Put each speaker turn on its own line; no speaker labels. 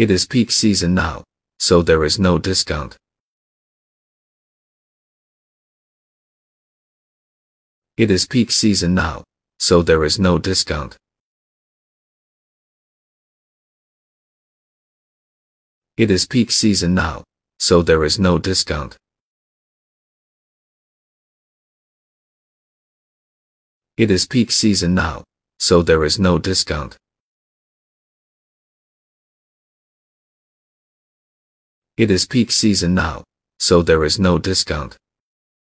It is peak season now, so there is no discount. It is peak season now, so there is no discount. It is peak season now, so there is no discount. It is peak season now, so there is no discount. It is peak season now, so there is no discount.